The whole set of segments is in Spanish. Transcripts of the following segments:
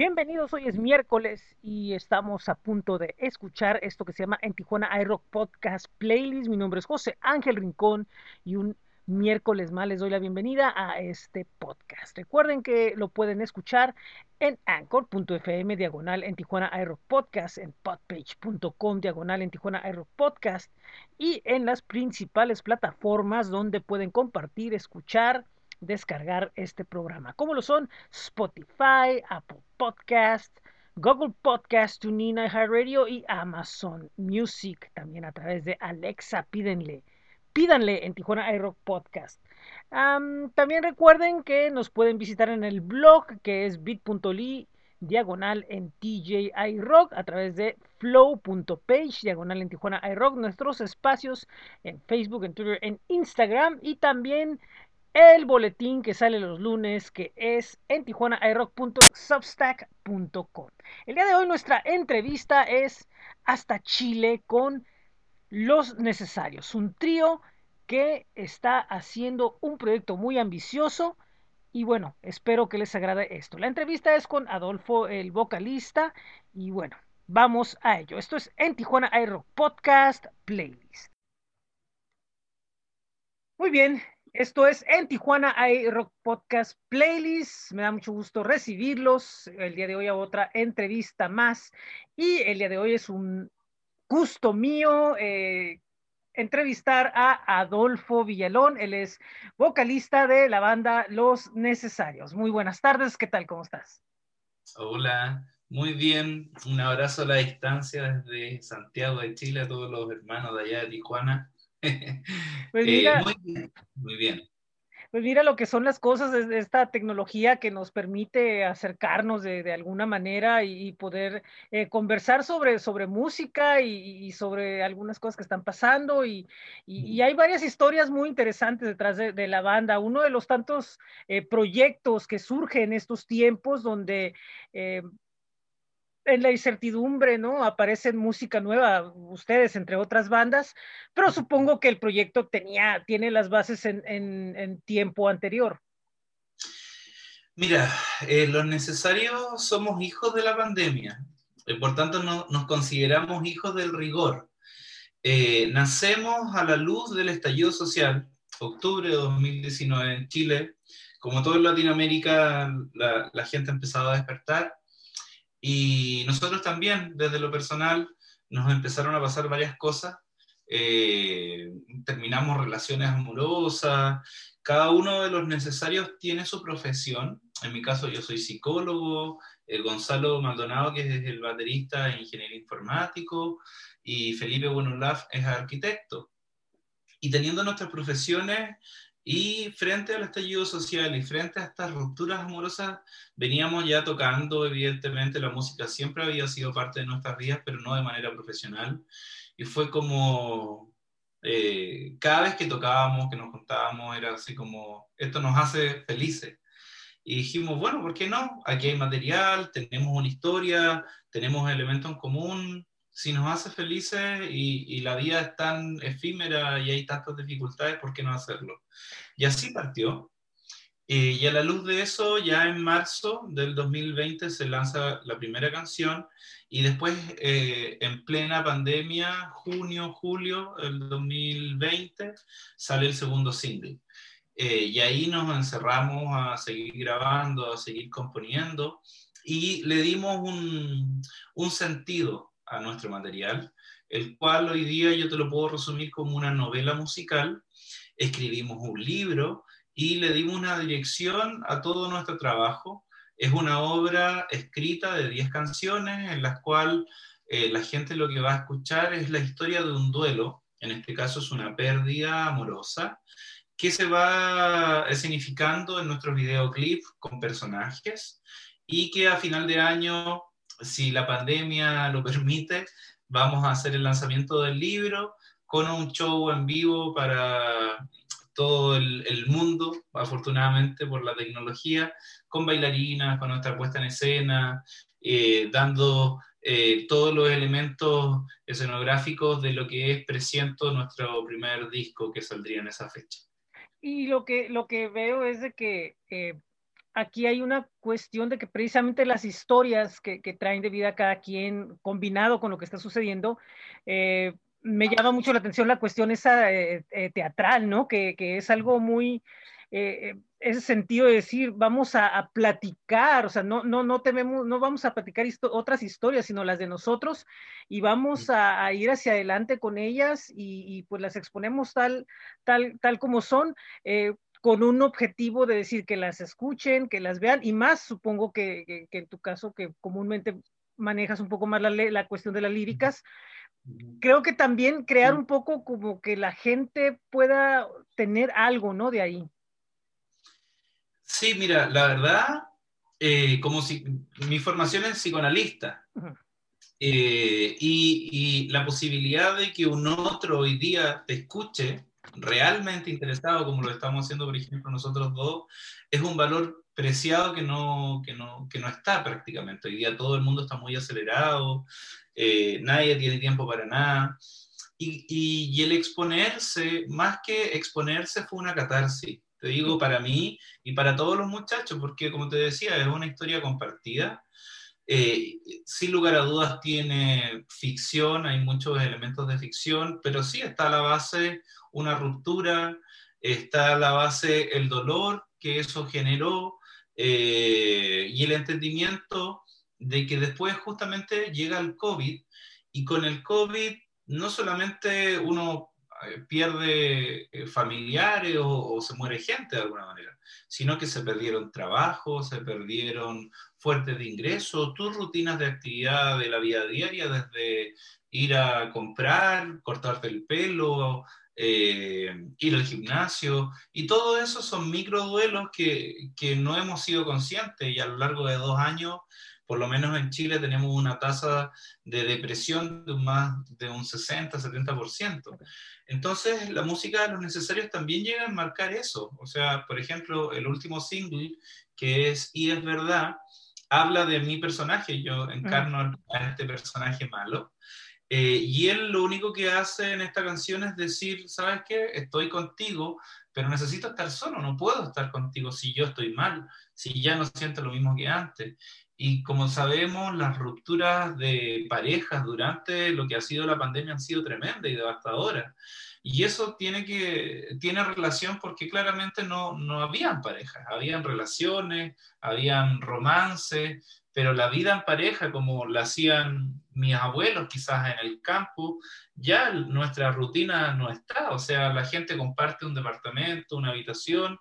Bienvenidos, hoy es miércoles y estamos a punto de escuchar esto que se llama En Tijuana iRock Podcast Playlist. Mi nombre es José Ángel Rincón y un miércoles más les doy la bienvenida a este podcast. Recuerden que lo pueden escuchar en anchor.fm diagonal en Tijuana iRock Podcast, en podpage.com diagonal en Tijuana iRock Podcast y en las principales plataformas donde pueden compartir, escuchar, descargar este programa, como lo son Spotify, Apple Podcast, Google Podcast, TuneIn, iHeartRadio y Amazon Music, también a través de Alexa, pídenle, pídanle en Tijuana iRock Podcast. también recuerden que nos pueden visitar en el blog que es bit.ly diagonal en TJ iRock a través de flow.page diagonal en Tijuana iRock, nuestros espacios en Facebook, en Twitter, en Instagram y también el boletín que sale los lunes, que es en tijuanairock.substack.com. El día de hoy nuestra entrevista es hasta Chile con Los Necesarios, un trío que está haciendo un proyecto muy ambicioso y bueno, espero que les agrade esto. La entrevista es con Adolfo, el vocalista, y bueno, vamos a ello. Esto es en Tijuana iRock Podcast Playlist. Muy bien, esto es en Tijuana hay Rock Podcast Playlist. Me da mucho gusto recibirlos. El día de hoy a otra entrevista más. Y el día de hoy es un gusto mío eh, entrevistar a Adolfo Villalón. Él es vocalista de la banda Los Necesarios. Muy buenas tardes. ¿Qué tal? ¿Cómo estás? Hola, muy bien. Un abrazo a la distancia desde Santiago de Chile a todos los hermanos de allá de Tijuana. Pues mira, eh, muy, bien, Pues mira lo que son las cosas de esta tecnología que nos permite acercarnos de, alguna manera y, poder eh, conversar sobre, sobre música y, sobre algunas cosas que están pasando. Y, hay varias historias muy interesantes detrás de, la banda. Uno de los tantos eh, proyectos que surge en estos tiempos donde en la incertidumbre, ¿no? Aparecen música nueva, ustedes, entre otras bandas, pero supongo que el proyecto tenía, tiene las bases en, tiempo anterior. Mira, eh, lo necesario somos hijos de la pandemia, eh, por tanto no, nos consideramos hijos del rigor. Eh, nacemos a la luz del estallido social, octubre de 2019 en Chile, como todo en Latinoamérica, la, la gente empezaba a despertar y nosotros también, desde lo personal, nos empezaron a pasar varias cosas. Eh, terminamos relaciones amorosas. Cada uno de los necesarios tiene su profesión. En mi caso, yo soy psicólogo. Eh, Gonzalo Maldonado, que es el baterista e ingeniero informático. Y Felipe Buenolaf es arquitecto. Y teniendo nuestras profesiones, y frente al estallido social y frente a estas rupturas amorosas, veníamos ya tocando, evidentemente, la música siempre había sido parte de nuestras vidas, pero no de manera profesional. Y fue como, eh, cada vez que tocábamos, que nos contábamos, era así como, esto nos hace felices. Y dijimos, bueno, ¿por qué no? Aquí hay material, tenemos una historia, tenemos elementos en común, si nos hace felices y, la vida es tan efímera y hay tantas dificultades, ¿por qué no hacerlo? Y así partió. Eh, y a la luz de eso, ya en marzo del 2020 se lanza la primera canción y después eh, en plena pandemia, junio, julio del 2020, sale el segundo single. Eh, y ahí nos encerramos a seguir grabando, a seguir componiendo y le dimos un, un sentido a nuestro material, el cual hoy día yo te lo puedo resumir como una novela musical. Escribimos un libro y le dimos una dirección a todo nuestro trabajo. Es una obra escrita de 10 canciones en las cuales eh, la gente lo que va a escuchar es la historia de un duelo, en este caso es una pérdida amorosa, que se va significando en nuestros videoclips con personajes y que a final de año si la pandemia lo permite, vamos a hacer el lanzamiento del libro con un show en vivo para todo el, mundo, afortunadamente por la tecnología, con bailarinas, con nuestra puesta en escena, eh, dando eh, todos los elementos escenográficos de lo que es Presiento, nuestro primer disco que saldría en esa fecha. Y lo que, lo que veo es de que eh, aquí hay una cuestión de que precisamente las historias que, traen de vida cada quien, combinado con lo que está sucediendo, eh, me llama mucho la atención la cuestión esa eh, eh, teatral, ¿no? Que, es algo muy, ese sentido de decir, vamos a, platicar, o sea, no, no, no tememos, no vamos a platicar otras historias, sino las de nosotros, y vamos a, ir hacia adelante con ellas y, pues las exponemos tal, tal, tal como son con un objetivo de decir que las escuchen, que las vean, y más supongo que, en tu caso, que comúnmente manejas un poco más la, la cuestión de las líricas, creo que también crear un poco como que la gente pueda tener algo, ¿no? De ahí. Sí, mira, la verdad, eh, como si mi formación es psicoanalista. Eh, y, y, la posibilidad de que un otro hoy día te escuche realmente interesado, como lo estamos haciendo, por ejemplo, nosotros dos, es un valor preciado que no, que no, que no está prácticamente. Hoy día todo el mundo está muy acelerado, eh, nadie tiene tiempo para nada. Y, y, el exponerse, más que exponerse, fue una catarsis. Te digo, para mí y para todos los muchachos, porque como te decía, es una historia compartida. Eh, sin lugar a dudas tiene ficción, hay muchos elementos de ficción, pero sí está a la base una ruptura, está a la base el dolor que eso generó eh, y el entendimiento de que después justamente llega el COVID y con el COVID no solamente uno pierde eh, familiares o, se muere gente de alguna manera, sino que se perdieron trabajos, se perdieron fuertes de ingresos, tus rutinas de actividad de la vida diaria, desde ir a comprar, cortarte el pelo, eh, ir al gimnasio, y todo eso son micro duelos que, que no hemos sido conscientes y a lo largo de dos años por lo menos en Chile tenemos una tasa de depresión de más de un 60-70%. Entonces, la música de los necesarios también llega a marcar eso. O sea, por ejemplo, el último single, que es Y es verdad, habla de mi personaje. Yo encarno a este personaje malo. Eh, y él lo único que hace en esta canción es decir, ¿sabes qué? Estoy contigo, pero necesito estar solo, no puedo estar contigo si yo estoy mal, si ya no siento lo mismo que antes. Y como sabemos, las rupturas de parejas durante lo que ha sido la pandemia han sido tremendas y devastadoras. Y eso tiene, que, tiene relación porque claramente no, no habían parejas, habían relaciones, habían romances, pero la vida en pareja, como la hacían mis abuelos quizás en el campo, ya nuestra rutina no está. O sea, la gente comparte un departamento, una habitación,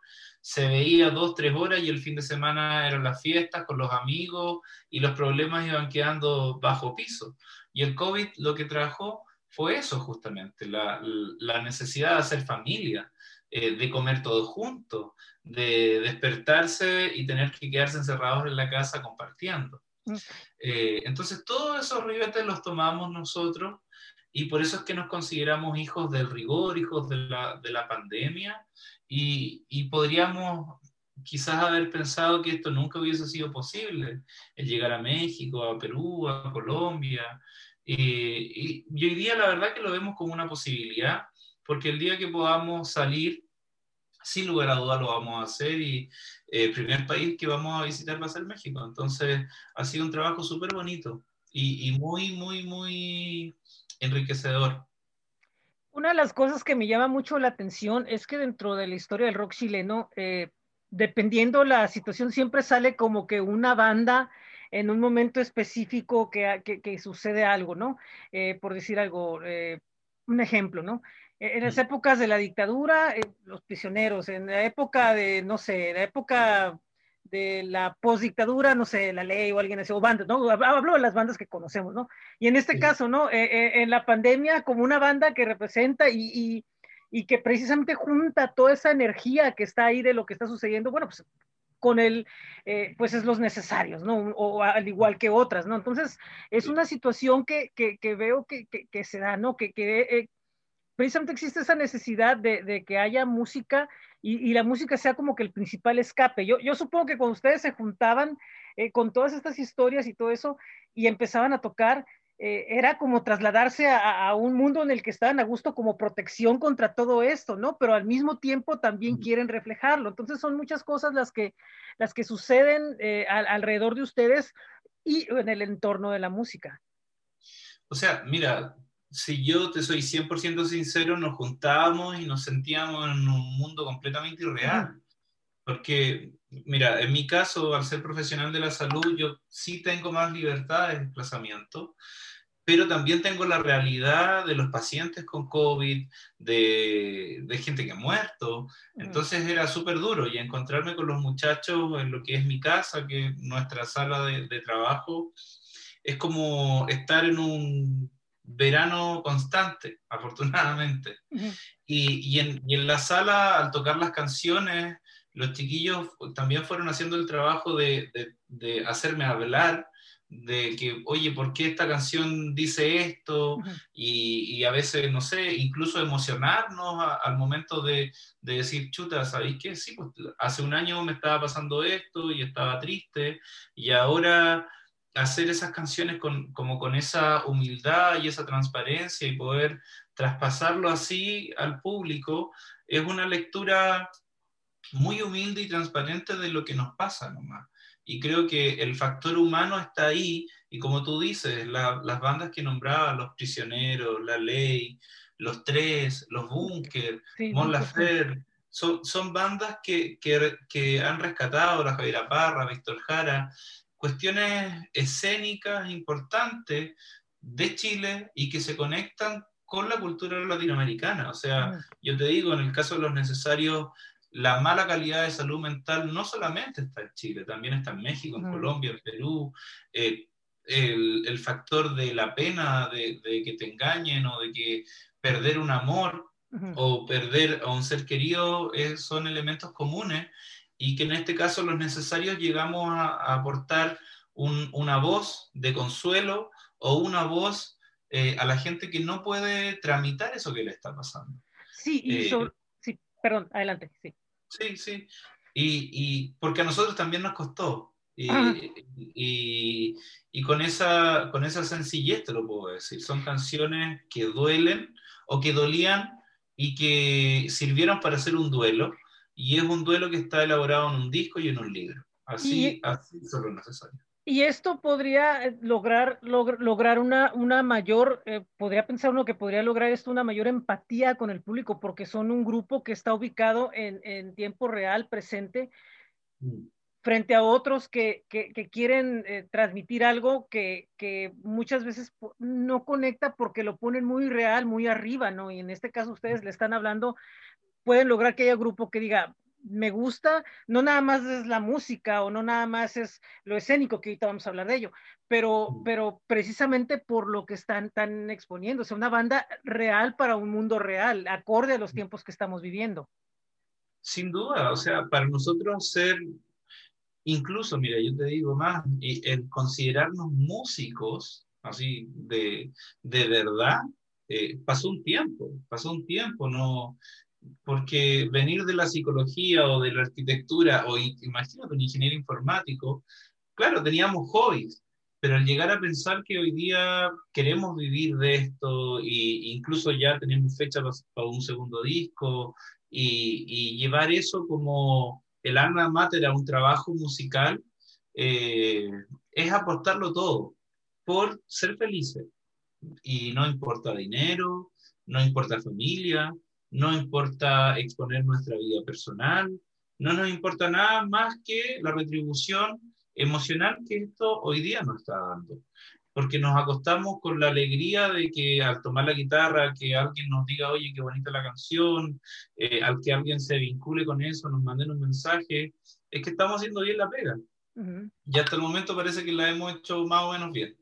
se veía dos, tres horas y el fin de semana eran las fiestas con los amigos y los problemas iban quedando bajo piso. Y el COVID lo que trajo fue eso justamente, la, necesidad de hacer familia, eh, de comer todos juntos, de despertarse y tener que quedarse encerrados en la casa compartiendo. Eh, entonces, todos esos ribetes los tomamos nosotros y por eso es que nos consideramos hijos del rigor, hijos de la, de la pandemia y, podríamos quizás haber pensado que esto nunca hubiese sido posible, el llegar a México, a Perú, a Colombia. y, hoy día la verdad que lo vemos como una posibilidad, porque el día que podamos salir, sin lugar a duda lo vamos a hacer y eh, el primer país que vamos a visitar va a ser México. Entonces ha sido un trabajo súper bonito y, y muy, muy, muy enriquecedor. Una de las cosas que me llama mucho la atención es que dentro de la historia del rock chileno, eh, dependiendo la situación, siempre sale como que una banda en un momento específico que, que, sucede algo, ¿no? Eh, por decir algo, eh, un ejemplo, ¿no? En las épocas de la dictadura, los prisioneros, en la época de, no sé, la época de la postdictadura, no sé, la ley o alguien así, o bandas, ¿no? Hablo de las bandas que conocemos, ¿no? Y en este caso, ¿no? Eh, eh, en la pandemia, como una banda que representa y, y, que precisamente junta toda esa energía que está ahí de lo que está sucediendo, bueno, pues con el, eh, pues es los necesarios, ¿no? O, al igual que otras, ¿no? Entonces, es una situación que, que, que veo que, que, se da, ¿no? Que, que precisamente existe esa necesidad de, de que haya música y, la música sea como que el principal escape. Yo, yo supongo que cuando ustedes se juntaban eh, con todas estas historias y todo eso y empezaban a tocar, eh, era como trasladarse a, un mundo en el que estaban a gusto como protección contra todo esto, ¿no? Pero al mismo tiempo también quieren reflejarlo. Entonces son muchas cosas las que, las que suceden eh, alrededor de ustedes y en el entorno de la música. O sea, mira, si yo te soy 100% sincero, nos juntábamos y nos sentíamos en un mundo completamente irreal. Porque, mira, en mi caso, al ser profesional de la salud, yo sí tengo más libertad de desplazamiento, pero también tengo la realidad de los pacientes con COVID, de, de gente que ha muerto. Entonces era súper duro y encontrarme con los muchachos en lo que es mi casa, que es nuestra sala de, de trabajo, es como estar en un verano constante, afortunadamente. y, y, en, y, en, la sala, al tocar las canciones, los chiquillos también fueron haciendo el trabajo de, de, de hacerme hablar de que, oye, ¿por qué esta canción dice esto? y, y, a veces, no sé, incluso emocionarnos al momento de, de, decir, chuta, ¿sabéis qué? Sí, pues hace un año me estaba pasando esto y estaba triste, y ahora hacer esas canciones con, como con esa humildad y esa transparencia y poder traspasarlo así al público, es una lectura muy humilde y transparente de lo que nos pasa nomás. Y creo que el factor humano está ahí, y como tú dices, las bandas que nombraba, Los Prisioneros, La Ley, Los Tres, Los Búnker, Mon Lafer, son, son bandas que, que, que, han rescatado, la Javiera Parra, Víctor Jara, cuestiones escénicas importantes de Chile y que se conectan con la cultura latinoamericana. O sea, mm. yo te digo, en el caso de los necesarios, la mala calidad de salud mental no solamente está en Chile, también está en México, en Colombia, en Perú. Eh, el, el, factor de la pena de, de, que te engañen o de que perder un amor o perder a un ser querido eh, son elementos comunes y que en este caso los necesarios llegamos a, a aportar un, una voz de consuelo o una voz eh, a la gente que no puede tramitar eso que le está pasando. Sí, y eh, sobre, sí, perdón, adelante, sí. Sí, sí. Y, y, porque a nosotros también nos costó. Y, y, y, con, esa, con esa sencillez te lo puedo decir. Son canciones que duelen o que dolían y que sirvieron para hacer un duelo. Y es un duelo que está elaborado en un disco y en un libro. Así, así son los necesarios. Y esto podría eh, lograr, log lograr una, una mayor, eh, podría pensar uno que podría lograr esto una mayor empatía con el público, porque son un grupo que está ubicado en, en tiempo real, presente, mm. frente a otros que, que, que quieren eh, transmitir algo que, que, muchas veces no conecta porque lo ponen muy real, muy arriba, ¿no? Y en este caso ustedes le están hablando, pueden lograr que haya grupo que diga, me gusta, no nada más es la música o no nada más es lo escénico, que ahorita vamos a hablar de ello, pero, pero precisamente por lo que están, tan exponiendo, o sea, una banda real para un mundo real, acorde a los tiempos que estamos viviendo. Sin duda, o sea, para nosotros ser, incluso, mira, yo te digo más, el considerarnos músicos, así, de, de verdad, eh, pasó un tiempo, pasó un tiempo, no, porque venir de la psicología o de la arquitectura, o imagínate un ingeniero informático, claro, teníamos hobbies, pero al llegar a pensar que hoy día queremos vivir de esto, e incluso ya tenemos fecha para un segundo disco, y, y, llevar eso como el alma mater a un trabajo musical, eh, es apostarlo todo por ser felices. Y no importa dinero, no importa familia, no importa exponer nuestra vida personal, no nos importa nada más que la retribución emocional que esto hoy día nos está dando. Porque nos acostamos con la alegría de que al tomar la guitarra, que alguien nos diga, oye, qué bonita la canción, eh, al que alguien se vincule con eso, nos manden un mensaje, es que estamos haciendo bien la pega. Uh -huh. Y hasta el momento parece que la hemos hecho más o menos bien.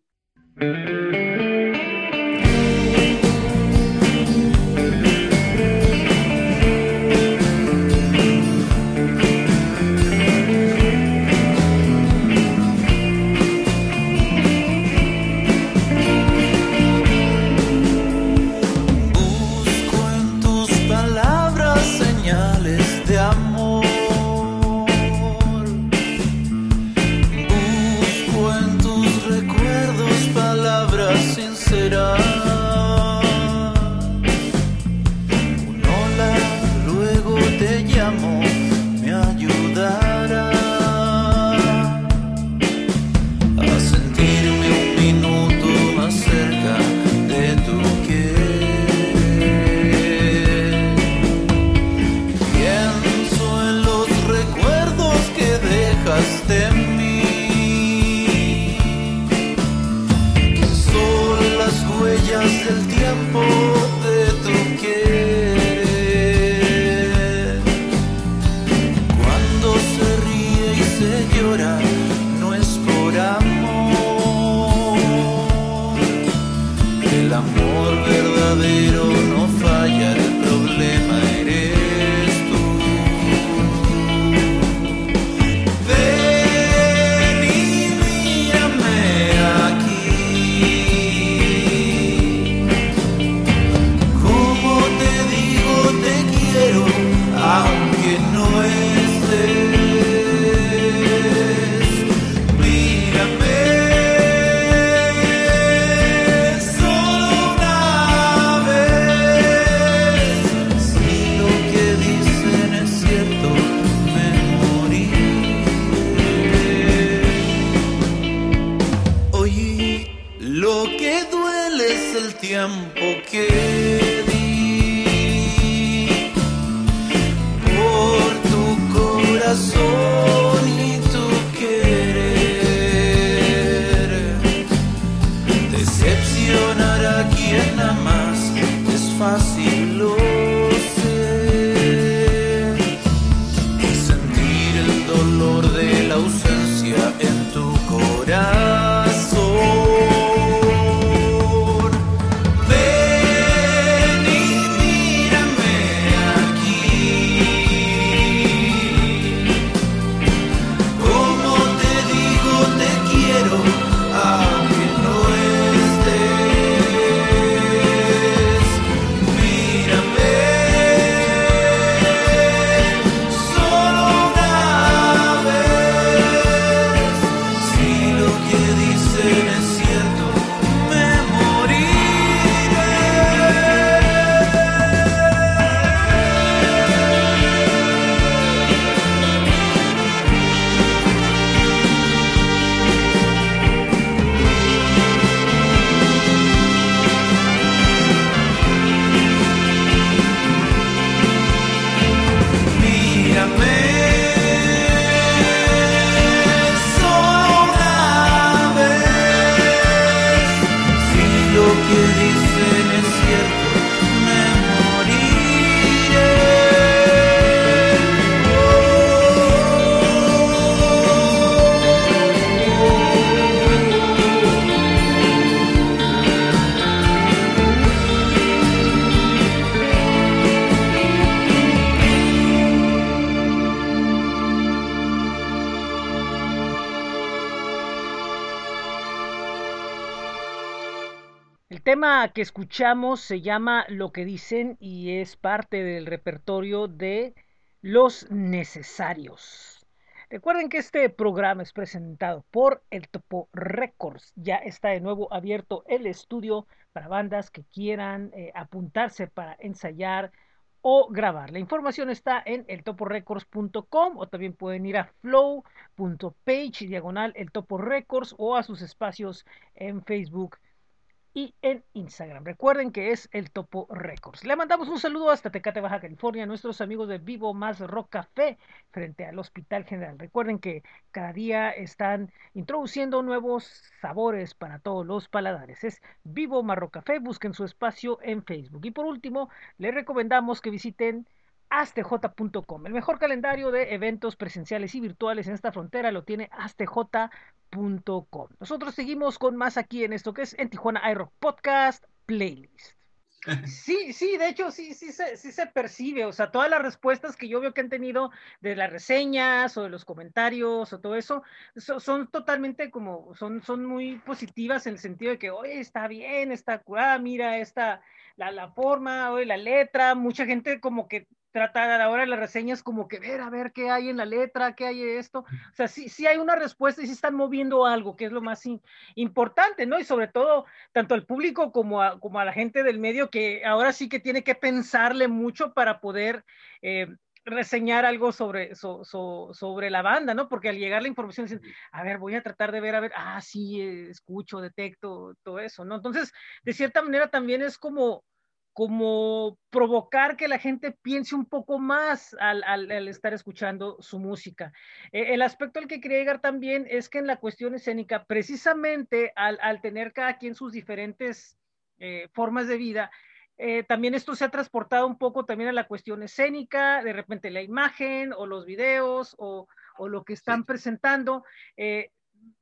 Tiempo que tema que escuchamos se llama Lo que dicen y es parte del repertorio de Los Necesarios. Recuerden que este programa es presentado por el Topo Records. Ya está de nuevo abierto el estudio para bandas que quieran eh, apuntarse para ensayar o grabar. La información está en eltoporecords.com o también pueden ir a flow.page diagonal el Topo Records o a sus espacios en Facebook y en Instagram. Recuerden que es el Topo Records. Le mandamos un saludo hasta Tecate, Baja California, a nuestros amigos de Vivo Más Rock Café frente al Hospital General. Recuerden que cada día están introduciendo nuevos sabores para todos los paladares. Es Vivo Más Rock Café, busquen su espacio en Facebook. Y por último, les recomendamos que visiten astj.com. El mejor calendario de eventos presenciales y virtuales en esta frontera lo tiene astj.com. Nosotros seguimos con más aquí en esto que es en Tijuana iRock Podcast Playlist. Sí, sí, de hecho sí, sí se, sí se percibe, o sea, todas las respuestas que yo veo que han tenido de las reseñas o de los comentarios o todo eso, so- son totalmente como, son, son muy positivas en el sentido de que, oye, está bien, está curada, mira, esta, la, la forma, oye, la letra, mucha gente como que trata ahora de las reseñas como que ver, a ver qué hay en la letra, qué hay en esto, o sea, sí, sí hay una respuesta y sí están moviendo algo, que es lo más in- importante, ¿no? Y sobre todo, tanto al público como a, como a la gente del medio que ahora sí que tiene que pensarle mucho para poder eh, reseñar algo sobre, so- so- sobre la banda, ¿no? Porque al llegar la información dicen, a ver, voy a tratar de ver, a ver, ah, sí, escucho, detecto, todo eso, ¿no? Entonces, de cierta manera también es como como provocar que la gente piense un poco más al, al- al estar escuchando su música. Eh, el aspecto al que quería llegar también es que en la cuestión escénica, precisamente al, al tener cada quien sus diferentes eh, formas de vida, eh, también esto se ha transportado un poco también a la cuestión escénica, de repente la imagen o los videos o, o lo que están presentando. Eh,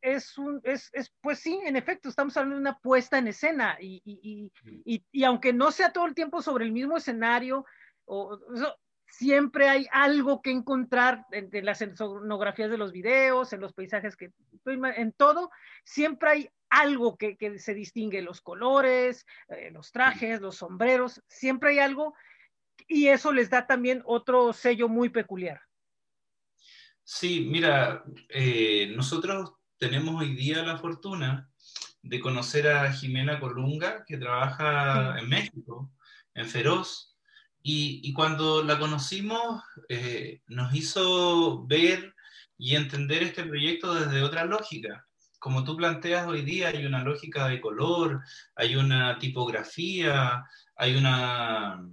es un, es, es, pues sí, en efecto, estamos hablando de una puesta en escena y, y, y, y aunque no sea todo el tiempo sobre el mismo escenario, o, siempre hay algo que encontrar en, en, las escenografías de los videos, en los paisajes que, en todo, siempre hay algo que, que se distingue, los colores, eh, los trajes, los sombreros, siempre hay algo y eso les da también otro sello muy peculiar. Sí, mira, eh, nosotros tenemos hoy día la fortuna de conocer a Jimena Colunga, que trabaja en México, en Feroz, y, y cuando la conocimos eh, nos hizo ver y entender este proyecto desde otra lógica. Como tú planteas hoy día, hay una lógica de color, hay una tipografía, hay una,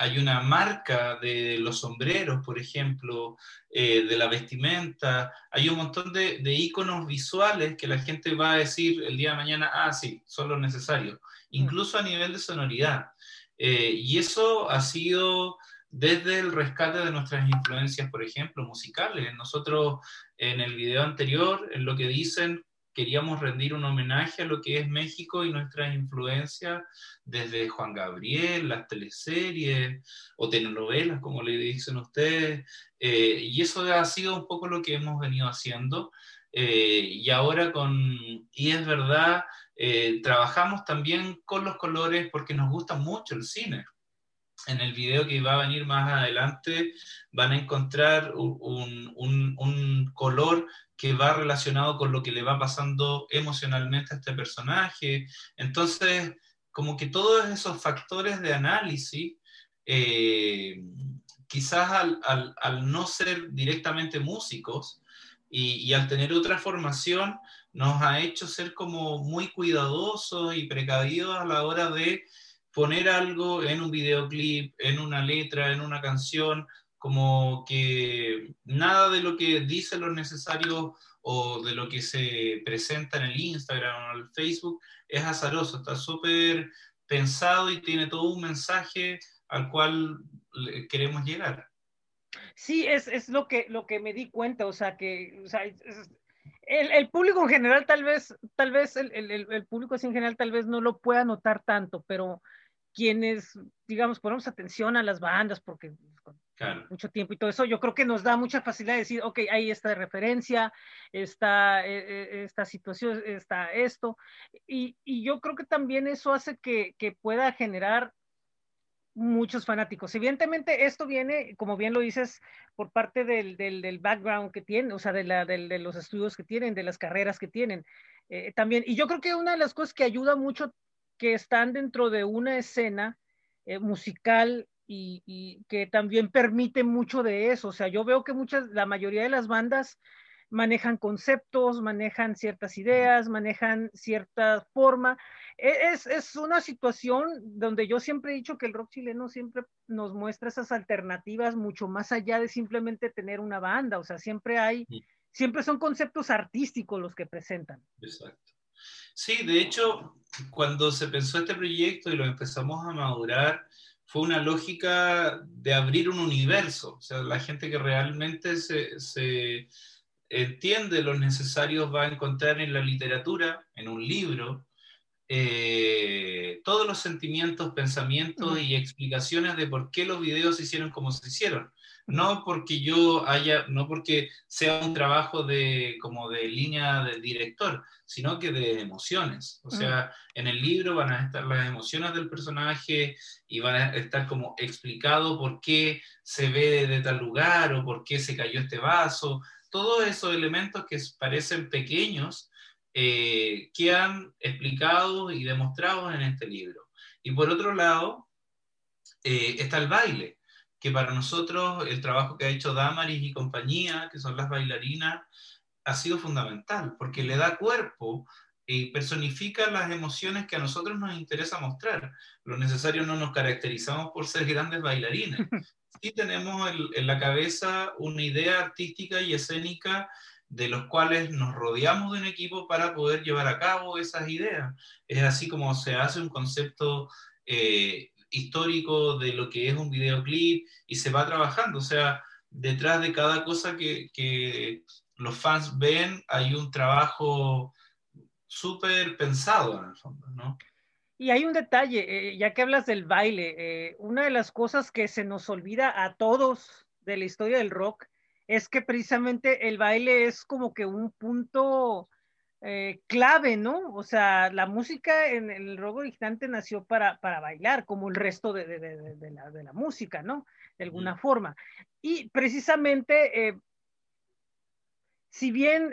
hay una marca de los sombreros, por ejemplo, eh, de la vestimenta, hay un montón de, de, iconos visuales que la gente va a decir el día de mañana, ah, sí, son los necesarios, incluso a nivel de sonoridad. Eh, y eso ha sido desde el rescate de nuestras influencias, por ejemplo, musicales. Nosotros en el video anterior, en lo que dicen, queríamos rendir un homenaje a lo que es México y nuestras influencias desde Juan Gabriel, las teleseries o telenovelas, como le dicen ustedes, eh, y eso ha sido un poco lo que hemos venido haciendo. Eh, y ahora con, y es verdad, eh, trabajamos también con los colores porque nos gusta mucho el cine. En el video que va a venir más adelante van a encontrar un, un, un color que va relacionado con lo que le va pasando emocionalmente a este personaje. Entonces, como que todos esos factores de análisis, eh, quizás al, al, al, no ser directamente músicos y, y, al tener otra formación, nos ha hecho ser como muy cuidadosos y precavidos a la hora de poner algo en un videoclip, en una letra, en una canción, como que nada de lo que dice lo necesario o de lo que se presenta en el Instagram o en el Facebook es azaroso, está súper pensado y tiene todo un mensaje al cual queremos llegar. Sí, es, es lo, que, lo que me di cuenta, o sea, que o sea, es, el, el, público en general tal vez, tal vez el, el, el, público así en general tal vez no lo pueda notar tanto, pero quienes, digamos, ponemos atención a las bandas porque claro. mucho tiempo y todo eso, yo creo que nos da mucha facilidad de decir, ok, ahí está de referencia, está eh, esta situación, está esto, y, y, yo creo que también eso hace que, que pueda generar muchos fanáticos. Evidentemente, esto viene, como bien lo dices, por parte del, del, del background que tienen, o sea, de, la, de, de, los estudios que tienen, de las carreras que tienen. Eh, también, y yo creo que una de las cosas que ayuda mucho que están dentro de una escena eh, musical y, y, que también permite mucho de eso. O sea, yo veo que muchas, la mayoría de las bandas manejan conceptos, manejan ciertas ideas, manejan cierta forma. E, es, es, una situación donde yo siempre he dicho que el rock chileno siempre nos muestra esas alternativas mucho más allá de simplemente tener una banda. O sea, siempre hay, siempre son conceptos artísticos los que presentan. Exacto. Sí, de hecho, cuando se pensó este proyecto y lo empezamos a madurar, fue una lógica de abrir un universo. O sea, la gente que realmente se, se entiende lo necesario va a encontrar en la literatura, en un libro, eh, todos los sentimientos, pensamientos y explicaciones de por qué los videos se hicieron como se hicieron no porque yo haya, no porque sea un trabajo de como de línea del director, sino que de emociones. O sea, en el libro van a estar las emociones del personaje y van a estar como explicado por qué se ve de tal lugar o por qué se cayó este vaso. Todos esos elementos que parecen pequeños eh, quedan explicados y demostrados en este libro. Y por otro lado, eh, está el baile que para nosotros el trabajo que ha hecho Damaris y compañía, que son las bailarinas, ha sido fundamental, porque le da cuerpo y personifica las emociones que a nosotros nos interesa mostrar. Lo necesario no nos caracterizamos por ser grandes bailarines. Sí tenemos el, en la cabeza una idea artística y escénica de los cuales nos rodeamos de un equipo para poder llevar a cabo esas ideas. Es así como se hace un concepto eh, histórico de lo que es un videoclip y se va trabajando. O sea, detrás de cada cosa que, que los fans ven hay un trabajo súper pensado en el fondo, ¿no? Y hay un detalle, eh, ya que hablas del baile, eh, una de las cosas que se nos olvida a todos de la historia del rock es que precisamente el baile es como que un punto eh, clave, ¿no? O sea, la música en el rock originante nació para, para bailar, como el resto de, de, de, la, de, la, música, ¿no? De alguna forma. Y precisamente, si bien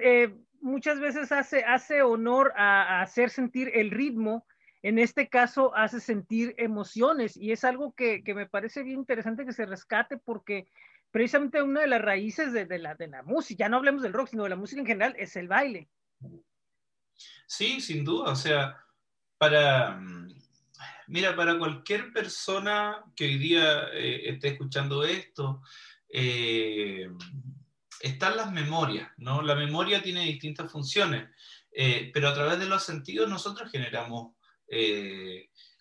muchas veces hace, hace honor a, a, hacer sentir el ritmo, en este caso hace sentir emociones y es algo que, que me parece bien interesante que se rescate porque precisamente una de las raíces de, la, de la música, ya no hablemos del rock, sino de la música en general, es el baile. Sí, sin duda, o sea, para, mira, para cualquier persona que hoy día eh, esté escuchando esto, eh, están las memorias, ¿no? La memoria tiene distintas funciones, eh, pero a través de los sentidos nosotros generamos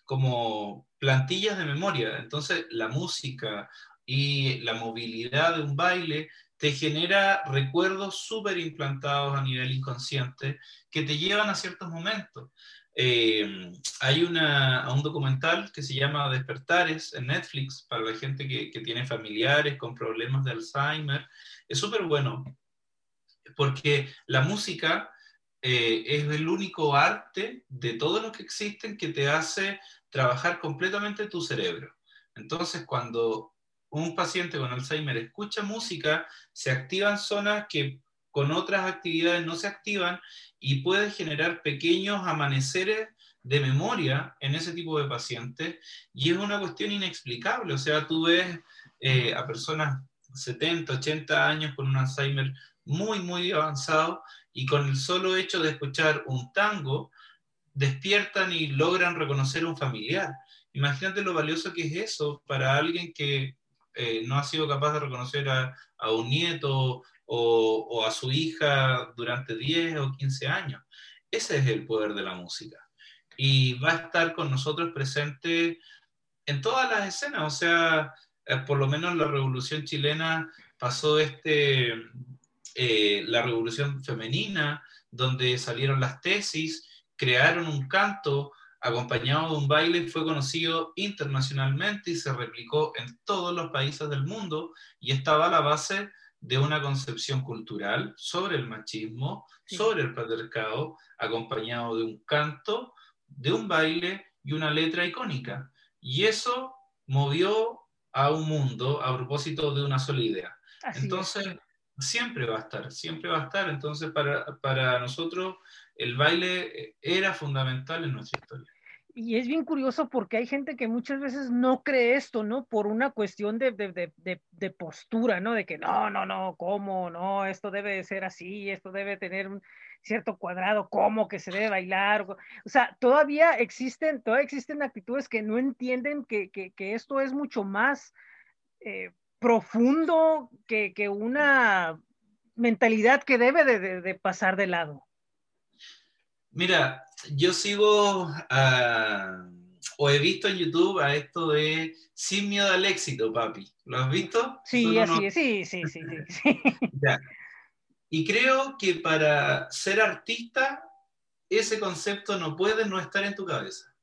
como plantillas de memoria. Entonces, la música y la movilidad de un baile te genera recuerdos súper implantados a nivel inconsciente que te llevan a ciertos momentos. Eh, hay una, un documental que se llama Despertares en Netflix para la gente que, que tiene familiares con problemas de Alzheimer. Es súper bueno porque la música eh, es el único arte de todos los que existen que te hace trabajar completamente tu cerebro. Entonces, cuando un paciente con Alzheimer escucha música, se activan zonas que con otras actividades no se activan y puede generar pequeños amaneceres de memoria en ese tipo de pacientes y es una cuestión inexplicable. O sea, tú ves eh, a personas 70, 80 años con un Alzheimer muy, muy avanzado y con el solo hecho de escuchar un tango, despiertan y logran reconocer un familiar. Imagínate lo valioso que es eso para alguien que eh, no ha sido capaz de reconocer a, a un nieto o, o, a su hija durante 10 o 15 años. Ese es el poder de la música. Y va a estar con nosotros presente en todas las escenas. O sea, eh, por lo menos la revolución chilena pasó este, eh, la revolución femenina, donde salieron las tesis, crearon un canto acompañado de un baile, fue conocido internacionalmente y se replicó en todos los países del mundo y estaba a la base de una concepción cultural sobre el machismo, sí. sobre el patriarcado, acompañado de un canto, de un baile y una letra icónica. Y eso movió a un mundo a propósito de una sola idea. Así Entonces, es siempre va a estar, siempre va a estar. Entonces, para, para nosotros, el baile era fundamental en nuestra historia. Y es bien curioso porque hay gente que muchas veces no cree esto, ¿no? Por una cuestión de, de, de, de, postura, ¿no? De que no, no, no, ¿cómo? No, esto debe ser así, esto debe tener un cierto cuadrado, ¿cómo que se debe bailar? O sea, todavía existen, todavía existen actitudes que no entienden que, que, esto es mucho más eh, profundo que, que, una mentalidad que debe de, de, de, pasar de lado. Mira, yo sigo uh, o he visto en YouTube a esto de sin miedo al éxito, papi. ¿Lo has visto? Sí, así no... es, sí, sí, sí. sí, sí. Y creo que para ser artista, ese concepto no puede no estar en tu cabeza.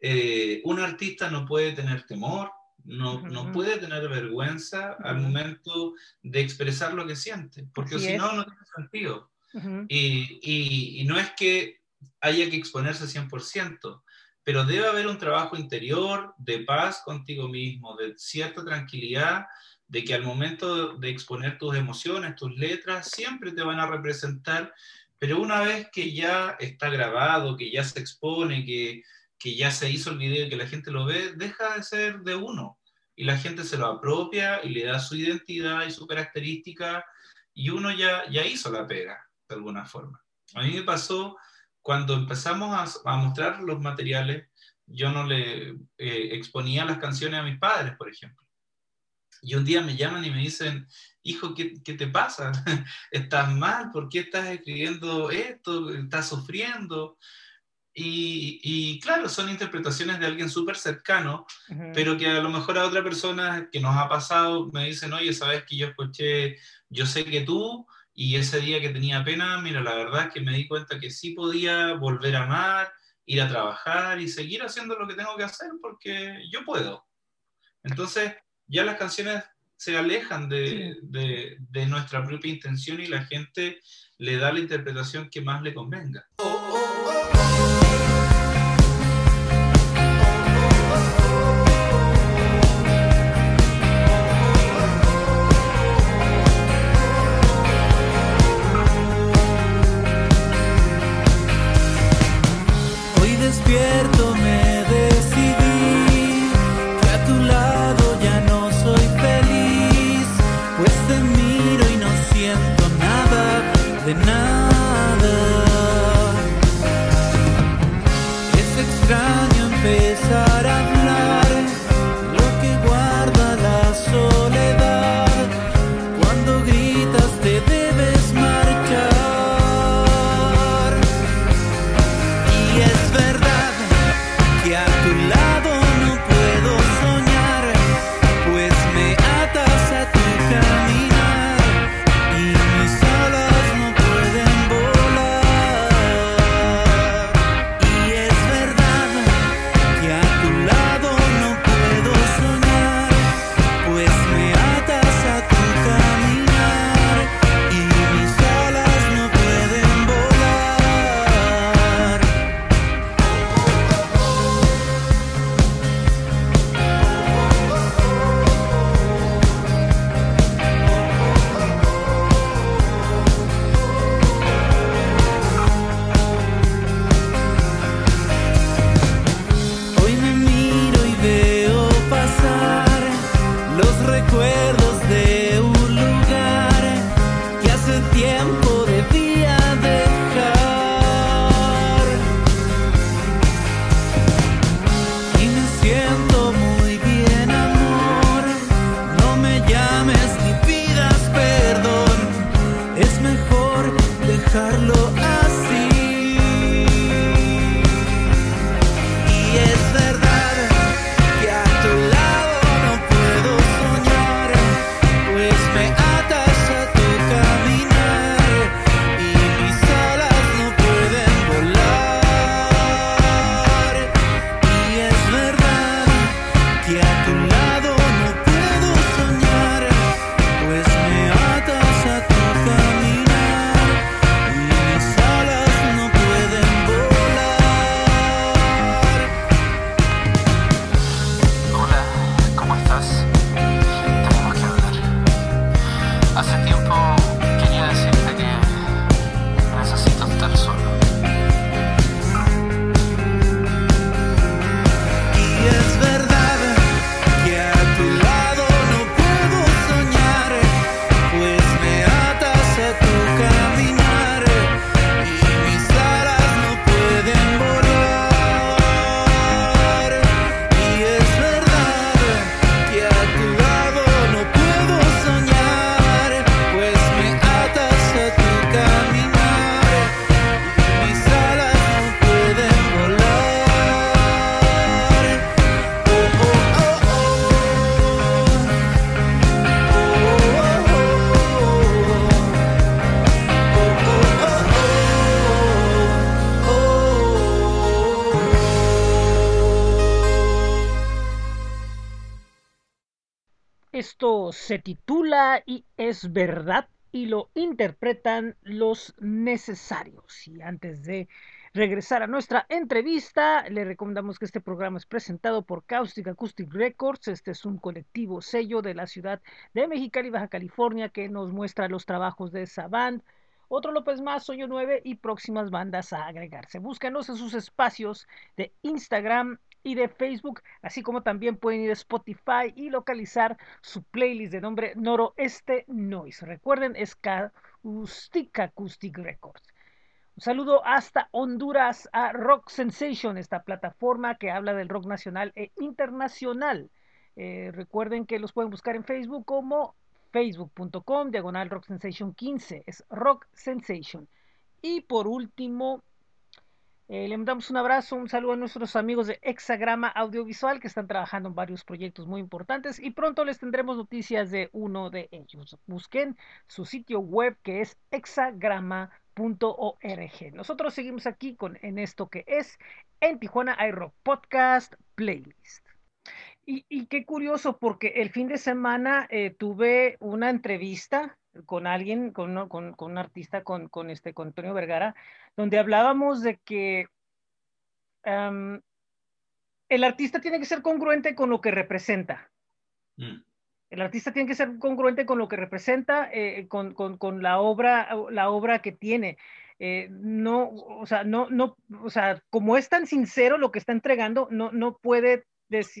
Eh, un artista no puede tener temor, no, uh -huh. no puede tener vergüenza uh -huh. al momento de expresar lo que siente, porque si no, no tiene sentido. Uh -huh. y, y, y, no es que haya que exponerse 100%, pero debe haber un trabajo interior de paz contigo mismo, de cierta tranquilidad, de que al momento de exponer tus emociones, tus letras, siempre te van a representar, pero una vez que ya está grabado, que ya se expone, que que ya se hizo el video que la gente lo ve, deja de ser de uno. Y la gente se lo apropia y le da su identidad y su característica y uno ya, ya hizo la pega, de alguna forma. A mí me pasó cuando empezamos a, a mostrar los materiales, yo no le eh, exponía las canciones a mis padres, por ejemplo. Y un día me llaman y me dicen, hijo, ¿qué, qué te pasa? ¿Estás mal? ¿Por qué estás escribiendo esto? ¿Estás sufriendo? Y, y, claro, son interpretaciones de alguien súper cercano, uh -huh. pero que a lo mejor a otra persona que nos ha pasado me dicen, oye, sabes que yo escuché, yo sé que tú, y ese día que tenía pena, mira, la verdad es que me di cuenta que sí podía volver a amar, ir a trabajar y seguir haciendo lo que tengo que hacer porque yo puedo. Entonces, ya las canciones se alejan de, sí. de, de nuestra propia intención y la gente le da la interpretación que más le convenga. Oh, oh, oh. Se titula y es verdad y lo interpretan los necesarios. Y antes de regresar a nuestra entrevista, le recomendamos que este programa es presentado por Caustic Acoustic Records. Este es un colectivo sello de la ciudad de Mexicali, Baja California, que nos muestra los trabajos de esa band. Otro López Más, Hoyo 9 y próximas bandas a agregarse. Búscanos en sus espacios de Instagram y de Facebook, así como también pueden ir a Spotify y localizar su playlist de nombre Noroeste Noise. Recuerden, es Caustic Acoustic Records. Un saludo hasta Honduras a Rock Sensation, esta plataforma que habla del rock nacional e internacional. Eh, recuerden que los pueden buscar en Facebook como facebook.com diagonal rock sensation 15 es rock sensation y por último eh, le mandamos un abrazo, un saludo a nuestros amigos de Hexagrama Audiovisual que están trabajando en varios proyectos muy importantes y pronto les tendremos noticias de uno de ellos. Busquen su sitio web que es hexagrama.org. Nosotros seguimos aquí con en esto que es en Tijuana iRock Podcast Playlist. Y, qué curioso, porque el fin de semana eh, tuve una entrevista con alguien, con, con, con un artista, con, con, este, con Antonio Vergara, donde hablábamos de que um, el artista tiene que ser congruente con lo que representa. Mm. El artista tiene que ser congruente con lo que representa, eh, con, con, con, la obra, la obra que tiene. Eh, no, o sea, no, no, o sea, como es tan sincero lo que está entregando, no, no puede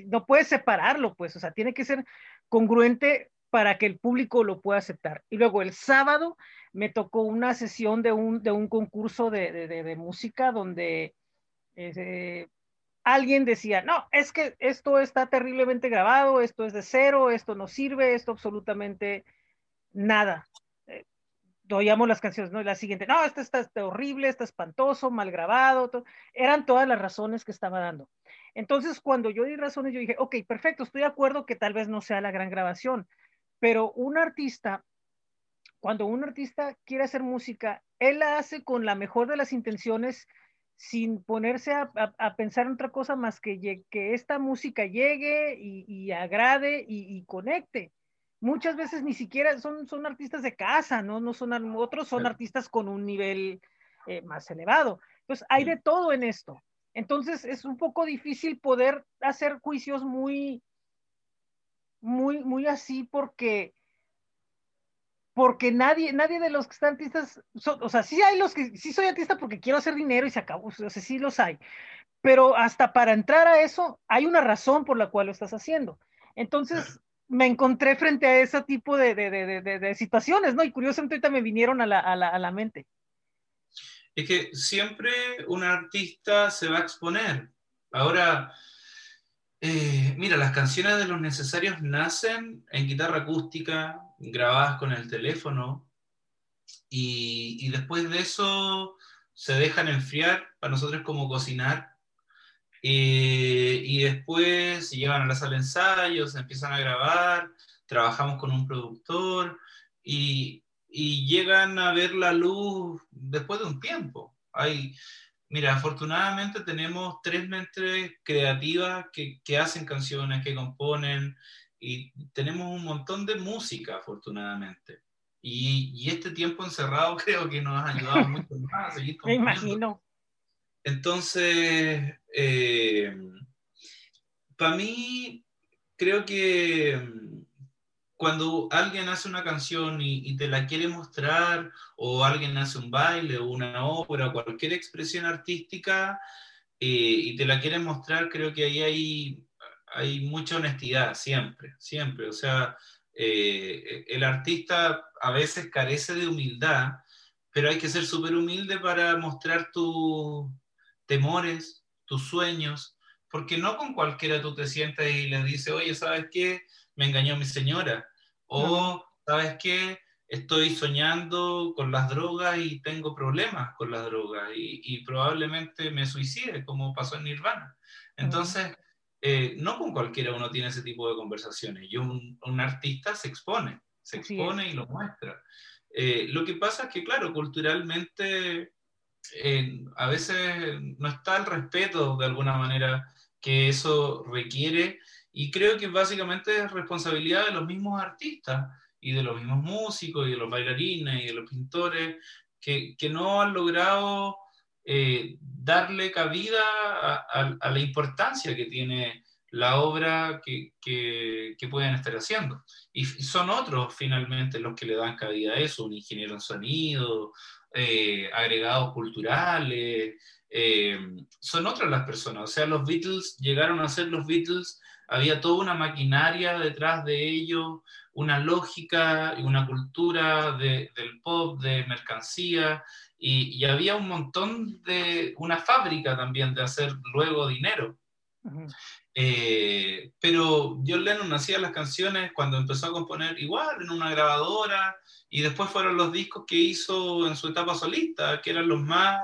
no puede separarlo, pues, o sea, tiene que ser congruente para que el público lo pueda aceptar. Y luego el sábado me tocó una sesión de un, de un concurso de, de, de música donde eh, alguien decía, no, es que esto está terriblemente grabado, esto es de cero, esto no sirve, esto absolutamente nada. Eh, oíamos las canciones, ¿no? Y la siguiente, no, esto está, horrible, está espantoso, mal grabado, eran todas las razones que estaba dando. Entonces, cuando yo di razones, yo dije, ok, perfecto, estoy de acuerdo que tal vez no sea la gran grabación, pero un artista, cuando un artista quiere hacer música, él la hace con la mejor de las intenciones, sin ponerse a, a, a pensar en otra cosa más que que esta música llegue y, y agrade y, y, conecte. Muchas veces ni siquiera son, son artistas de casa, ¿no? no son, otros son artistas con un nivel eh, más elevado. Entonces, hay de todo en esto. Entonces es un poco difícil poder hacer juicios muy, muy, muy así porque, porque nadie, nadie de los que están artistas, o sea, sí hay los que, sí soy artista porque quiero hacer dinero y se acabó, o sea, sí los hay, pero hasta para entrar a eso hay una razón por la cual lo estás haciendo. Entonces me encontré frente a ese tipo de, de, de, de situaciones, ¿no? Y curiosamente ahorita me vinieron a la, a la, a la mente es que siempre un artista se va a exponer. Ahora, eh, mira, las canciones de los necesarios nacen en guitarra acústica, grabadas con el teléfono, y, después de eso se dejan enfriar, para nosotros como cocinar, eh, y después se llevan a la sala de ensayos, se empiezan a grabar, trabajamos con un productor, y, y llegan a ver la luz después de un tiempo. Hay, mira, afortunadamente tenemos tres mentes creativas que, que hacen canciones, que componen, y tenemos un montón de música, afortunadamente. Y, y, este tiempo encerrado creo que nos ha ayudado mucho más a seguir Me imagino. Entonces, eh, para mí, creo que cuando alguien hace una canción y, te la quiere mostrar, o alguien hace un baile, o una obra, cualquier expresión artística, eh, y te la quiere mostrar, creo que ahí hay, mucha honestidad, siempre, siempre. O sea, eh, el artista a veces carece de humildad, pero hay que ser súper humilde para mostrar tus temores, tus sueños, porque no con cualquiera tú te sientas y le dices, oye, ¿sabes qué? Me engañó mi señora. O, ¿sabes qué? Estoy soñando con las drogas y tengo problemas con las drogas y, y probablemente me suicide, como pasó en Nirvana. Entonces, eh, no con cualquiera uno tiene ese tipo de conversaciones. Y un, un artista se expone, se expone y lo muestra. Eh, lo que pasa es que, claro, culturalmente eh, a veces no está el respeto de alguna manera que eso requiere y creo que básicamente es responsabilidad de los mismos artistas y de los mismos músicos y de los bailarines y de los pintores que, que no han logrado eh, darle cabida a, a, a, la importancia que tiene la obra que, que, que, pueden estar haciendo. Y son otros finalmente los que le dan cabida a eso, un ingeniero en sonido, eh, agregados culturales, eh, son otras las personas. O sea, los Beatles llegaron a ser los Beatles había toda una maquinaria detrás de ello, una lógica y una cultura de, del pop, de mercancía, y, y, había un montón de, una fábrica también de hacer luego dinero. Eh, pero John Lennon hacía las canciones cuando empezó a componer igual en una grabadora y después fueron los discos que hizo en su etapa solista, que eran los más,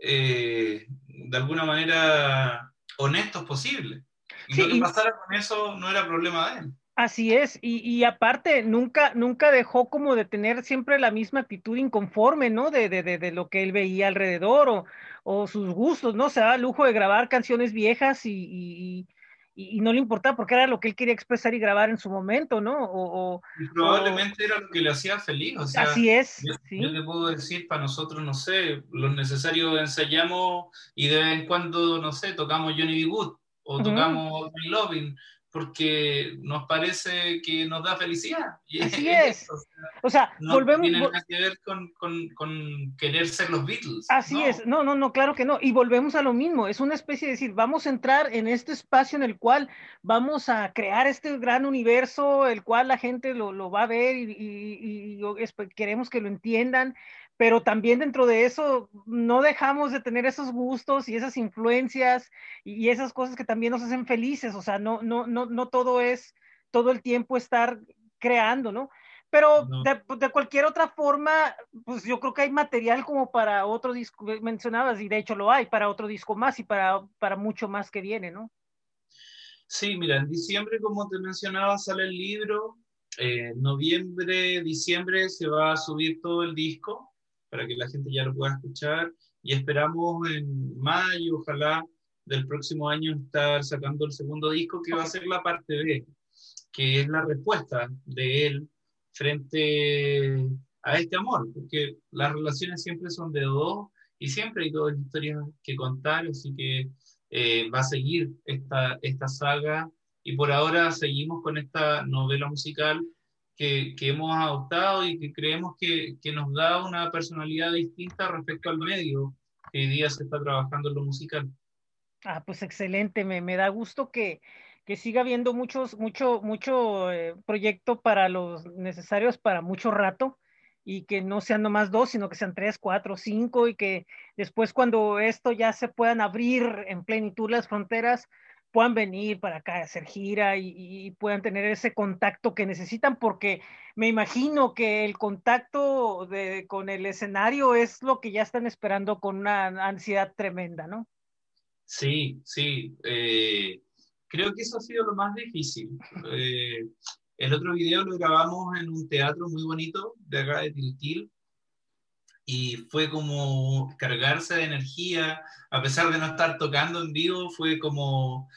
eh, de alguna manera, honestos posibles. Y Sí, lo que y- pasara con eso no era problema de él. Así es, y, y aparte, nunca, nunca dejó como de tener siempre la misma actitud inconforme, ¿no? De, de, de, de lo que él veía alrededor o, o sus gustos, ¿no? Se daba lujo de grabar canciones viejas y, y, y- no le importaba porque era lo que él quería expresar y grabar en su momento, ¿no? O, o- probablemente era lo que le hacía feliz. O sea, así es, Yo, sí. yo te puedo decir, para nosotros, no sé, lo necesario ensayamos y de vez en cuando, no sé, tocamos Johnny B. Good o tocamos Loving porque nos parece que nos da felicidad. Así es. o sea, O sea, no volvemos, tiene vol- nada que ver con, con- con querer ser los Beatles. Así no. es, no, no, no, claro que no. Y volvemos a lo mismo, es una especie de decir, vamos a entrar en este espacio en el cual vamos a crear este gran universo, el cual la gente lo, lo va a ver y, y- y- y queremos que lo entiendan, pero también dentro de eso no dejamos de tener esos gustos y esas influencias y, esas cosas que también nos hacen felices, o sea, no, no, no, no todo es todo el tiempo estar creando, ¿no? Pero No. de, de cualquier otra forma, pues yo creo que hay material como para otro disco, mencionabas, y de hecho lo hay, para otro disco más y para, para mucho más que viene, ¿no? Sí, mira, en diciembre, como te mencionaba, sale el libro. Eh, noviembre, diciembre se va a subir todo el disco para que la gente ya lo pueda escuchar. Y esperamos en mayo, ojalá, del próximo año estar sacando el segundo disco, que va a ser la parte B, que es la respuesta de él frente a este amor, porque las relaciones siempre son de dos y siempre hay dos historias que contar, así que eh, va a seguir esta, esta saga y por ahora seguimos con esta novela musical que, que hemos adoptado y que creemos que, que, nos da una personalidad distinta respecto al medio que hoy día se está trabajando en lo musical. Ah, pues excelente, me, me da gusto que, que siga habiendo muchos, mucho, mucho eh, proyecto para los necesarios para mucho rato y que no sean nomás dos, sino que sean tres, cuatro, cinco y que después cuando esto ya se puedan abrir en plenitud las fronteras, puedan venir para acá a hacer gira y, y, puedan tener ese contacto que necesitan, porque me imagino que el contacto de, con el escenario es lo que ya están esperando con una ansiedad tremenda, ¿no? Sí, sí. Eh, creo que eso ha sido lo más difícil. Eh, el otro video lo grabamos en un teatro muy bonito de acá de Tiltil y fue como cargarse de energía, a pesar de no estar tocando en vivo, fue como,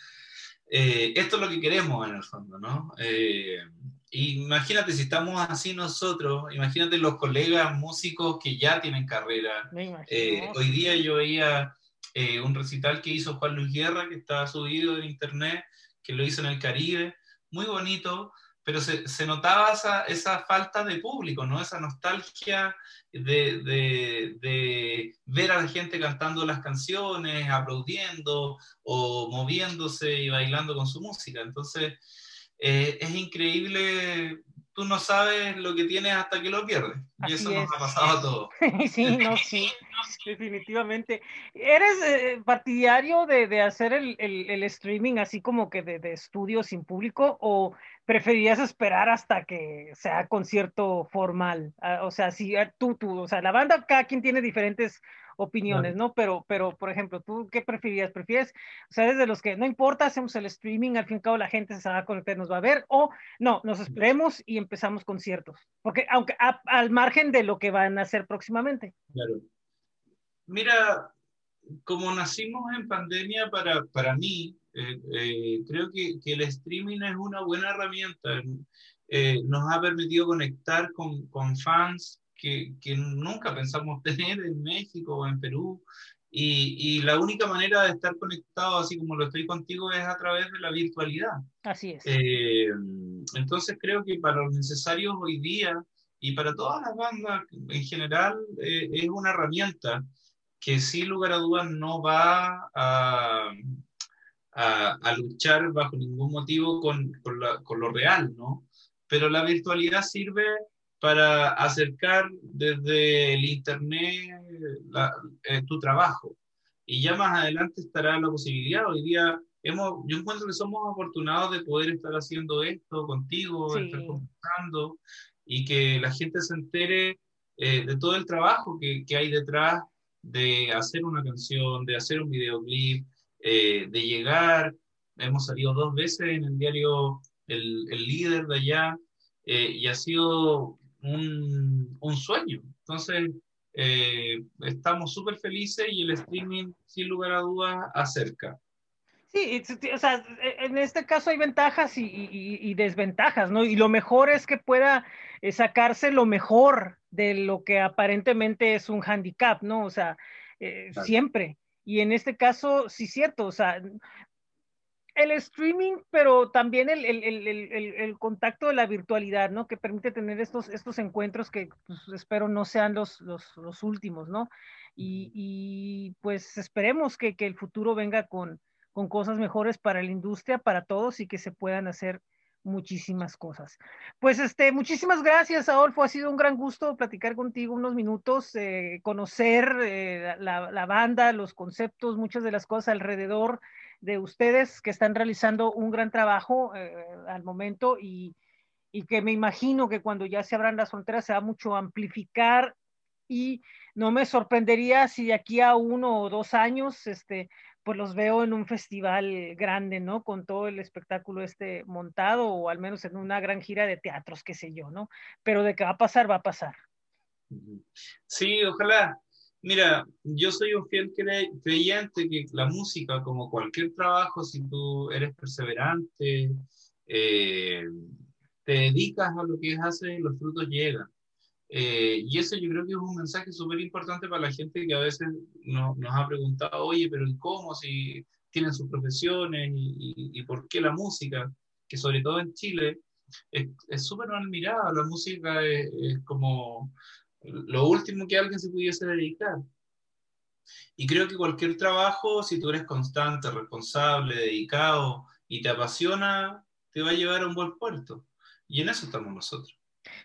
eh, esto es lo que queremos en el fondo, ¿no? Eh, imagínate si estamos así nosotros, imagínate los colegas músicos que ya tienen carrera. Eh, hoy día yo veía eh, un recital que hizo Juan Luis Guerra, que está subido en internet, que lo hizo en el Caribe, muy bonito, pero se, notaba esa, esa, falta de público, ¿no? Esa nostalgia de, de, de, ver a la gente cantando las canciones, aplaudiendo o moviéndose y bailando con su música. Entonces, eh, es increíble, tú no sabes lo que tienes hasta que lo pierdes. Y eso es. nos ha pasado a todos. sí, no, sí, definitivamente. ¿Eres eh, partidario de, de hacer el, el, el, streaming así como que de, de estudio sin público o preferirías esperar hasta que sea concierto formal? Uh, o sea, si uh, tú, tú, o sea, la banda, cada quien tiene diferentes opiniones, ¿no? Pero, pero, por ejemplo, ¿tú qué preferirías? ¿Prefieres, o sea, desde los que no importa, hacemos el streaming, al fin y al cabo la gente se va a conectar, nos va a ver, o no, nos esperemos y empezamos conciertos? Porque, aunque a, al margen de lo que van a hacer próximamente. Claro. Mira, como nacimos en pandemia, para, para mí, eh, eh, creo que, que, el streaming es una buena herramienta. Eh, nos ha permitido conectar con, con fans que, que, nunca pensamos tener en México o en Perú. Y, y, la única manera de estar conectado, así como lo estoy contigo, es a través de la virtualidad. Así es. Eh, entonces creo que para los necesarios hoy día y para todas las bandas en general eh, es una herramienta que sin lugar a dudas no va a, a, a luchar bajo ningún motivo con, con, la, con lo real, ¿no? Pero la virtualidad sirve para acercar desde el Internet la, eh, tu trabajo. y ya más adelante estará la posibilidad. Hoy día hemos, yo encuentro que somos afortunados de poder estar haciendo esto contigo, Sí. estar conversando y que la gente se entere eh, de todo el trabajo que, que hay detrás de hacer una canción, de hacer un videoclip, eh, de llegar. Hemos salido dos veces en el diario El, el Líder de allá eh, y ha sido un, un sueño. Entonces, eh, estamos súper felices y el streaming, sin lugar a dudas, acerca. Sí, o sea, e, en este caso hay ventajas y, y- y desventajas, ¿no? Y lo mejor es que pueda eh, sacarse lo mejor de lo que aparentemente es un handicap, ¿no? O sea, eh, Claro. siempre. Y en este caso, sí, cierto, o sea, el streaming, pero también el, el- el- el- contacto de la virtualidad, ¿no? Que permite tener estos, estos encuentros que pues, espero no sean los, los, los últimos, ¿no? Y, y, pues esperemos que, que el futuro venga con, con cosas mejores para la industria, para todos y que se puedan hacer muchísimas cosas. Pues este, muchísimas gracias, Adolfo. Ha sido un gran gusto platicar contigo unos minutos, eh, conocer eh, la, banda, los conceptos, muchas de las cosas alrededor de ustedes que están realizando un gran trabajo eh, al momento y, y que me imagino que cuando ya se abran las fronteras se va mucho amplificar y no me sorprendería si de aquí a uno o dos años, este, pues los veo en un festival grande, ¿no? Con todo el espectáculo este montado o al menos en una gran gira de teatros, qué sé yo, ¿no? Pero de que va a pasar, va a pasar. Sí, ojalá. Mira, yo soy un fiel cre- creyente que la música, como cualquier trabajo, si tú eres perseverante, eh, te dedicas a lo que haces, los frutos llegan. Eh, y eso yo creo que es un mensaje súper importante para la gente que a veces no- nos ha preguntado, oye, pero ¿y ¿cómo? Si tienen sus profesiones y, y- y por qué la música? Que sobre todo en Chile es súper mal mirada. La música es, es como lo último que alguien se pudiese dedicar. Y creo que cualquier trabajo, si tú eres constante, responsable, dedicado y te apasiona, te va a llevar a un buen puerto. Y en eso estamos nosotros.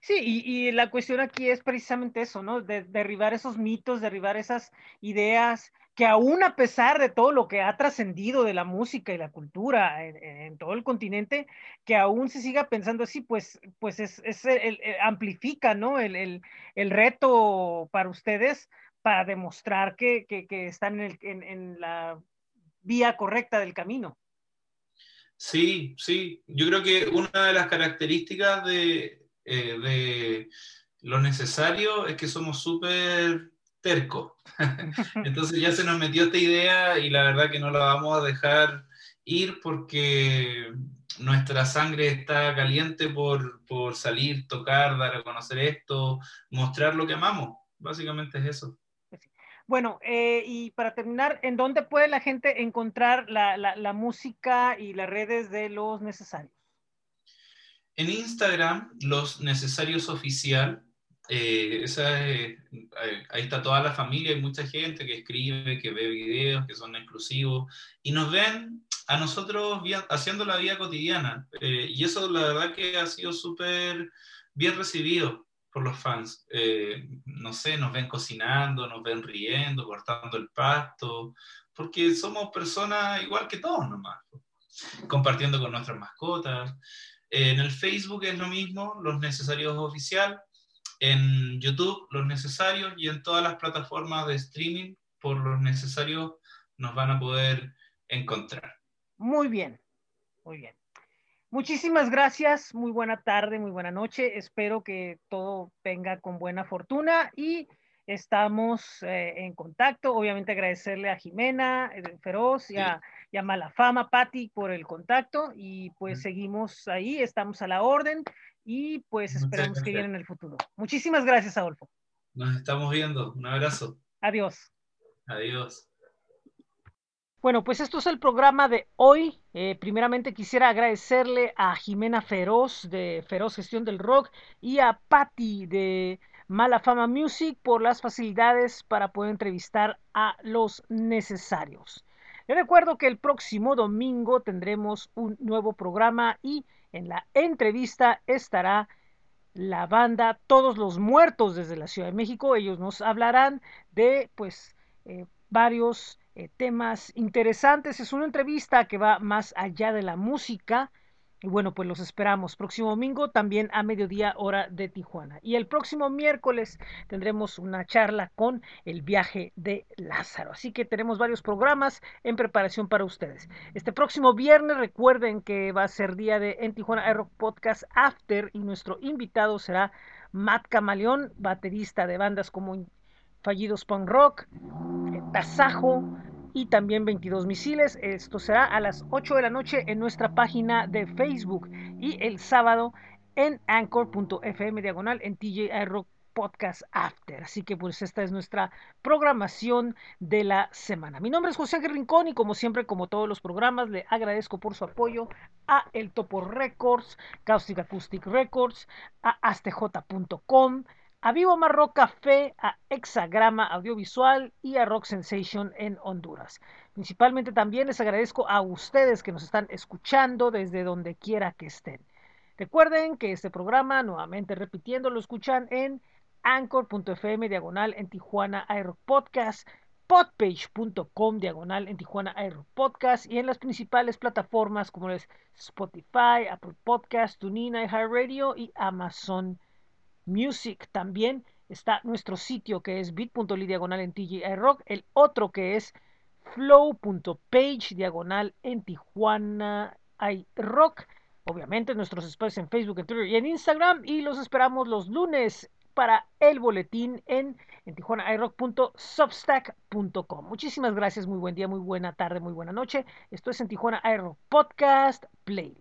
Sí, y, la cuestión aquí es precisamente eso, ¿no? De, derribar esos mitos, derribar esas ideas que aún a pesar de todo lo que ha trascendido de la música y la cultura en, todo el continente, que aún se siga pensando así, pues, pues es, es amplifica, ¿no? El, reto para ustedes para demostrar que, están en- en la vía correcta del camino. Sí, sí. Yo creo que una de las características de, eh, de lo necesario es que somos súper tercos. Entonces ya se nos metió esta idea y la verdad que no la vamos a dejar ir porque nuestra sangre está caliente por, por salir, tocar, dar a conocer esto, mostrar lo que amamos. Básicamente es eso. Bueno, eh, y para terminar, ¿en dónde puede la gente encontrar la, la, la música y las redes de los necesarios? En Instagram, Los Necesarios Oficial, eh, esa es- eh, ahí está toda la familia, hay mucha gente que escribe, que ve videos, que son exclusivos, y nos ven a nosotros haciendo la vida cotidiana. Eh, y eso la verdad que ha sido súper bien recibido por los fans. Eh, no sé, nos ven cocinando, nos ven riendo, cortando el pasto, porque somos personas igual que todos nomás, compartiendo con nuestras mascotas. En el Facebook es lo mismo, Los Necesarios Oficial. En YouTube, Los Necesarios. Y en todas las plataformas de streaming, por Los Necesarios, nos van a poder encontrar. Muy bien, muy bien. Muchísimas gracias, muy buena tarde, muy buena noche. Espero que todo venga con buena fortuna y estamos eh, en contacto. Obviamente agradecerle a Jimena eh, Feroz y a, y a Malafama Patti por el contacto y pues seguimos ahí, estamos a la orden y pues Muchas esperemos que viene en el futuro. Muchísimas gracias, Adolfo. Nos estamos viendo. Un abrazo. Adiós. Adiós. Bueno, pues esto es el programa de hoy. Eh, primeramente quisiera agradecerle a Jimena Feroz de Feroz Gestión del Rock y a Patti de Mala Fama Music por las facilidades para poder entrevistar a los necesarios. Les recuerdo que el próximo domingo tendremos un nuevo programa y en la entrevista estará la banda Todos los Muertos desde la Ciudad de México. Ellos nos hablarán de pues eh, varios eh, temas interesantes. Es una entrevista que va más allá de la música. Y bueno, pues los esperamos próximo domingo también a mediodía hora de Tijuana. Y el próximo miércoles tendremos una charla con el viaje de Lázaro. Así que tenemos varios programas en preparación para ustedes. Este próximo viernes recuerden que va a ser día de en Tijuana Air Rock Podcast After y nuestro invitado será Matt Camaleón, baterista de bandas como Fallidos Punk Rock, Tasajo, y también 22 misiles. Esto será a las 8 de la noche en nuestra página de Facebook y el sábado en anchor.fm diagonal en TJ Rock Podcast After. Así que pues esta es nuestra programación de la semana. Mi nombre es José Ángel Rincón y como siempre, como todos los programas, le agradezco por su apoyo a El Topo Records, Caustic Acoustic Records, a astj.com, a Vivo Marroc Café, a Hexagrama Audiovisual y a Rock Sensation en Honduras. Principalmente también les agradezco a ustedes que nos están escuchando desde donde quiera que estén. Recuerden que este programa, nuevamente repitiendo, lo escuchan en anchor.fm diagonal en Tijuana Aero Podcast, podpage.com diagonal en Tijuana Aero Podcast y en las principales plataformas como es Spotify, Apple Podcast, TuneIn, iHeartRadio y Amazon Music. También está nuestro sitio que es bit.ly diagonal en TGI Rock. El otro que es flow.page diagonal en Tijuana Rock. Obviamente nuestros espacios en Facebook, en Twitter y en Instagram. Y los esperamos los lunes para el boletín en, en tijuanairock.substack.com. Muchísimas gracias, muy buen día, muy buena tarde, muy buena noche. Esto es en Tijuana Aero Podcast Play.